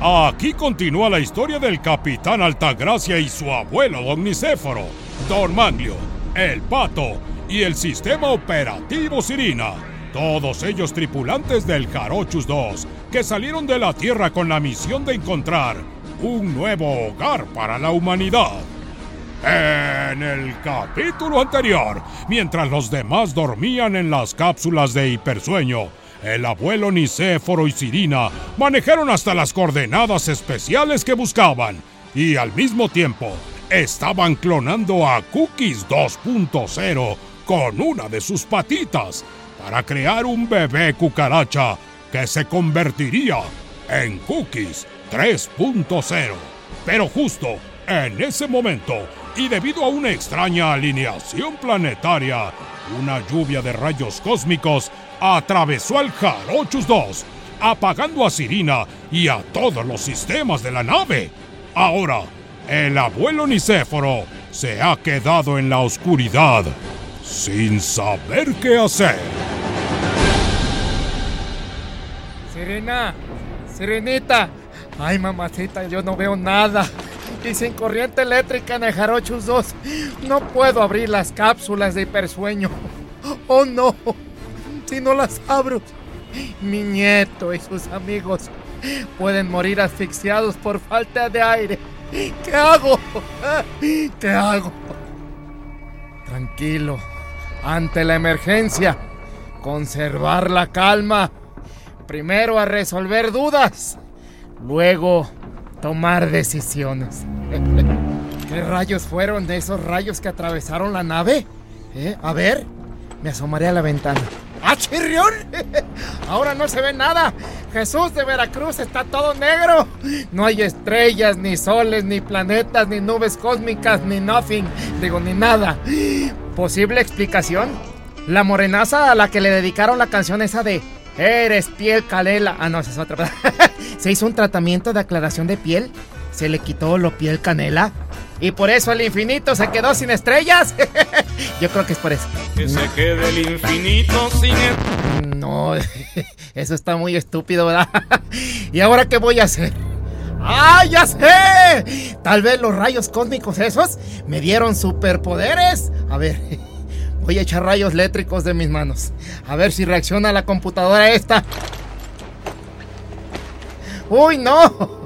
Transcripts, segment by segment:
Aquí continúa la historia del capitán Altagracia y su abuelo Don Nicéforo, Don Manglio, el Pato y el sistema operativo Sirina. Todos ellos tripulantes del Jarochus 2, que salieron de la Tierra con la misión de encontrar un nuevo hogar para la humanidad. En el capítulo anterior, mientras los demás dormían en las cápsulas de hipersueño, el abuelo Nicéforo y Sirina manejaron hasta las coordenadas especiales que buscaban y al mismo tiempo estaban clonando a Cookies 2.0 con una de sus patitas para crear un bebé cucaracha que se convertiría en Cookies 3.0. Pero justo en ese momento, y debido a una extraña alineación planetaria, una lluvia de rayos cósmicos atravesó al Jarochus 2, apagando a Sirina y a todos los sistemas de la nave. Ahora, el abuelo Nicéforo se ha quedado en la oscuridad sin saber qué hacer. Sirena, Sirenita. Ay, mamacita, yo no veo nada. Y sin corriente eléctrica en el Jarochus 2, no puedo abrir las cápsulas de hipersueño. Oh no, si no las abro, mi nieto y sus amigos pueden morir asfixiados por falta de aire. ¿Qué hago? ¿Qué hago? Tranquilo, ante la emergencia, conservar la calma. Primero a resolver dudas, luego tomar decisiones. ¿Qué rayos fueron de esos rayos que atravesaron la nave? ¿Eh? A ver, me asomaré a la ventana. ¡Ah, chirrión! Ahora no se ve nada. Jesús de Veracruz está todo negro. No hay estrellas, ni soles, ni planetas, ni nubes cósmicas, ni nothing. Digo, ni nada. ¿Posible explicación? La morenaza a la que le dedicaron la canción esa de Eres piel calela. Ah, no, esa es otra. se hizo un tratamiento de aclaración de piel. Se le quitó lo piel canela. Y por eso el infinito se quedó sin estrellas. Yo creo que es por eso. Que se quede el infinito sin No, eso está muy estúpido, ¿verdad? ¿Y ahora qué voy a hacer? ¡Ah, ya sé! Tal vez los rayos cósmicos esos me dieron superpoderes. A ver, voy a echar rayos eléctricos de mis manos. A ver si reacciona la computadora esta. ¡Uy, no!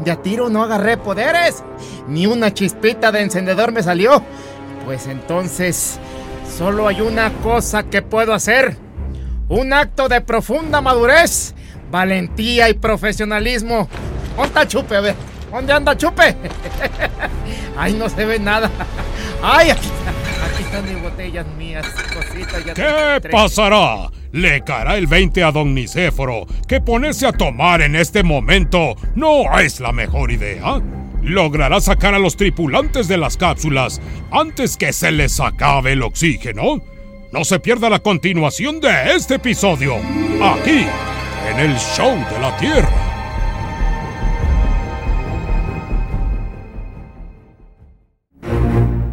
De a tiro no agarré poderes. Ni una chispita de encendedor me salió. Pues entonces, solo hay una cosa que puedo hacer. Un acto de profunda madurez, valentía y profesionalismo. ¿Dónde está Chupe? A ver, ¿dónde anda Chupe? Ay, no se ve nada. Ay, aquí, aquí están mis botellas mías, cositas. Ya ¿Qué pasará? Le caerá el 20 a don Nicéforo que ponerse a tomar en este momento no es la mejor idea. Logrará sacar a los tripulantes de las cápsulas antes que se les acabe el oxígeno. No se pierda la continuación de este episodio, aquí, en el Show de la Tierra.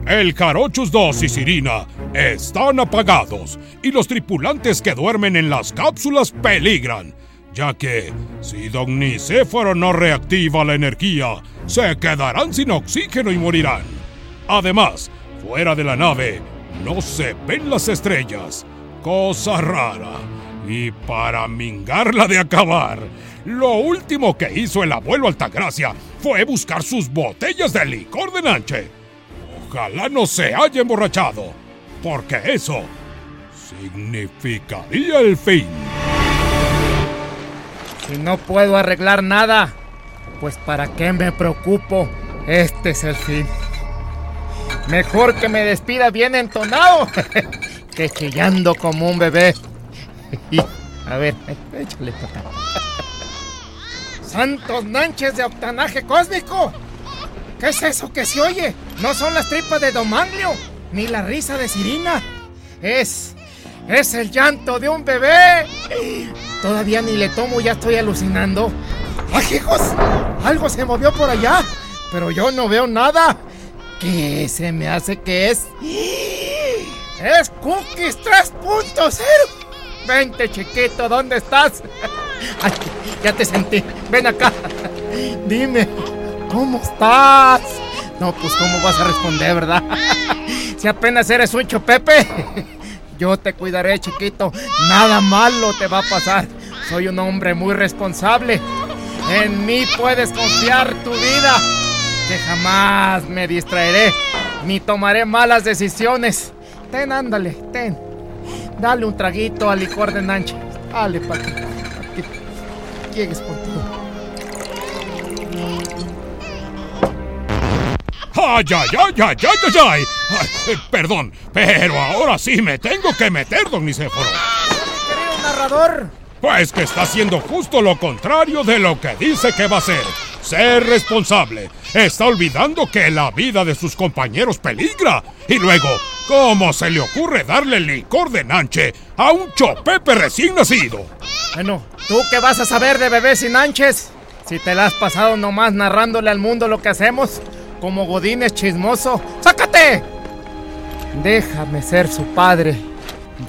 El Jarochus 2 y Sirina están apagados y los tripulantes que duermen en las cápsulas peligran, ya que si Don Nicéforo no reactiva la energía, se quedarán sin oxígeno y morirán. Además, fuera de la nave no se ven las estrellas, cosa rara. Y para mingarla de acabar, lo último que hizo el abuelo Altagracia fue buscar sus botellas de licor de Nanche. Ojalá no se haya emborrachado, porque eso significaría el fin. Si no puedo arreglar nada, pues para qué me preocupo. Este es el fin. Mejor que me despida bien entonado que chillando como un bebé. A ver, échale papá. ¡Santos nanches de octanaje cósmico! ¿Qué es eso que se oye? No son las tripas de Domanglio, ni la risa de Sirina. Es. Es el llanto de un bebé. Todavía ni le tomo, ya estoy alucinando. ¡Ay, hijos! Algo se movió por allá, pero yo no veo nada. ¿Qué se me hace que es? ¡Es Cookies 3.0! Vente, chiquito, ¿dónde estás? Ay, ya te sentí. Ven acá. Dime, ¿cómo estás? No, pues ¿cómo vas a responder, verdad? Si apenas eres un Pepe. Yo te cuidaré, chiquito. Nada malo te va a pasar. Soy un hombre muy responsable. En mí puedes confiar tu vida. Que jamás me distraeré ni tomaré malas decisiones. Ten, ándale, ten. Dale un traguito al licor de Nanche. Dale, para llegues por ¡Ay, ay, ay, ay, ay, ay! Ay perdón, pero ahora sí me tengo que meter, don Nicéforo. Querido narrador. Pues que está haciendo justo lo contrario de lo que dice que va a hacer. Ser responsable. Está olvidando que la vida de sus compañeros peligra. Y luego, ¿cómo se le ocurre darle licor de nanche a un chopepe recién nacido? Bueno, ¿tú qué vas a saber de bebés sin nanches? Si te la has pasado nomás narrándole al mundo lo que hacemos, como Godines chismoso. ¡Sácate! Déjame ser su padre.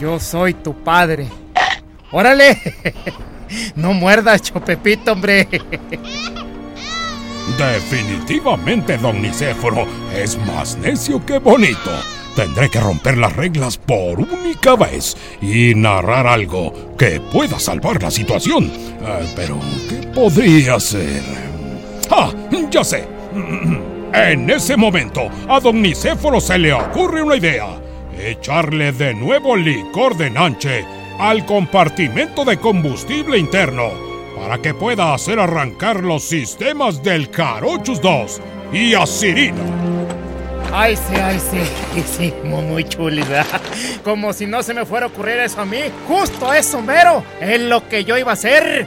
Yo soy tu padre. ¡Órale! No muerdas, Chopepito, hombre. Definitivamente, don Nicéforo es más necio que bonito. Tendré que romper las reglas por única vez y narrar algo que pueda salvar la situación. Ah, pero, ¿qué podría ser? ¡Ah! Ya sé. En ese momento, a don Nicéforo se le ocurre una idea. Echarle de nuevo licor de nanche al compartimento de combustible interno para que pueda hacer arrancar los sistemas del Carochus 2 y a Sirina. Ay, sí, ay, sí, sí, muy chulida. Como si no se me fuera a ocurrir eso a mí. Justo eso, mero. Es lo que yo iba a hacer.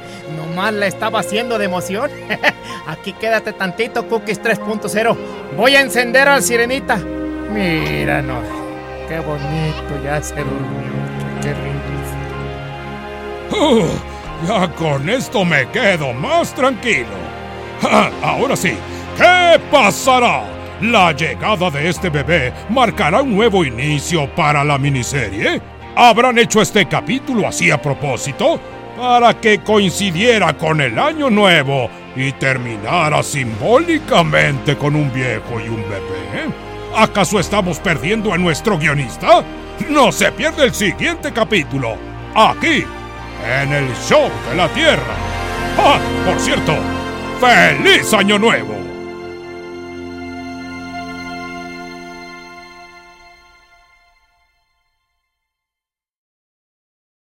La estaba haciendo de emoción. Aquí quédate tantito, Cookies 3.0. Voy a encender al sirenita. Mira, no. Qué bonito, ya se durmió. Qué rico. Ya con esto me quedo más tranquilo. ahora sí, ¿qué pasará? ¿La llegada de este bebé marcará un nuevo inicio para la miniserie? ¿Habrán hecho este capítulo así a propósito? Para que coincidiera con el año nuevo y terminara simbólicamente con un viejo y un bebé. ¿Acaso estamos perdiendo a nuestro guionista? No se pierde el siguiente capítulo. Aquí en el show de la Tierra. ¡Ah! Por cierto, ¡Feliz Año Nuevo!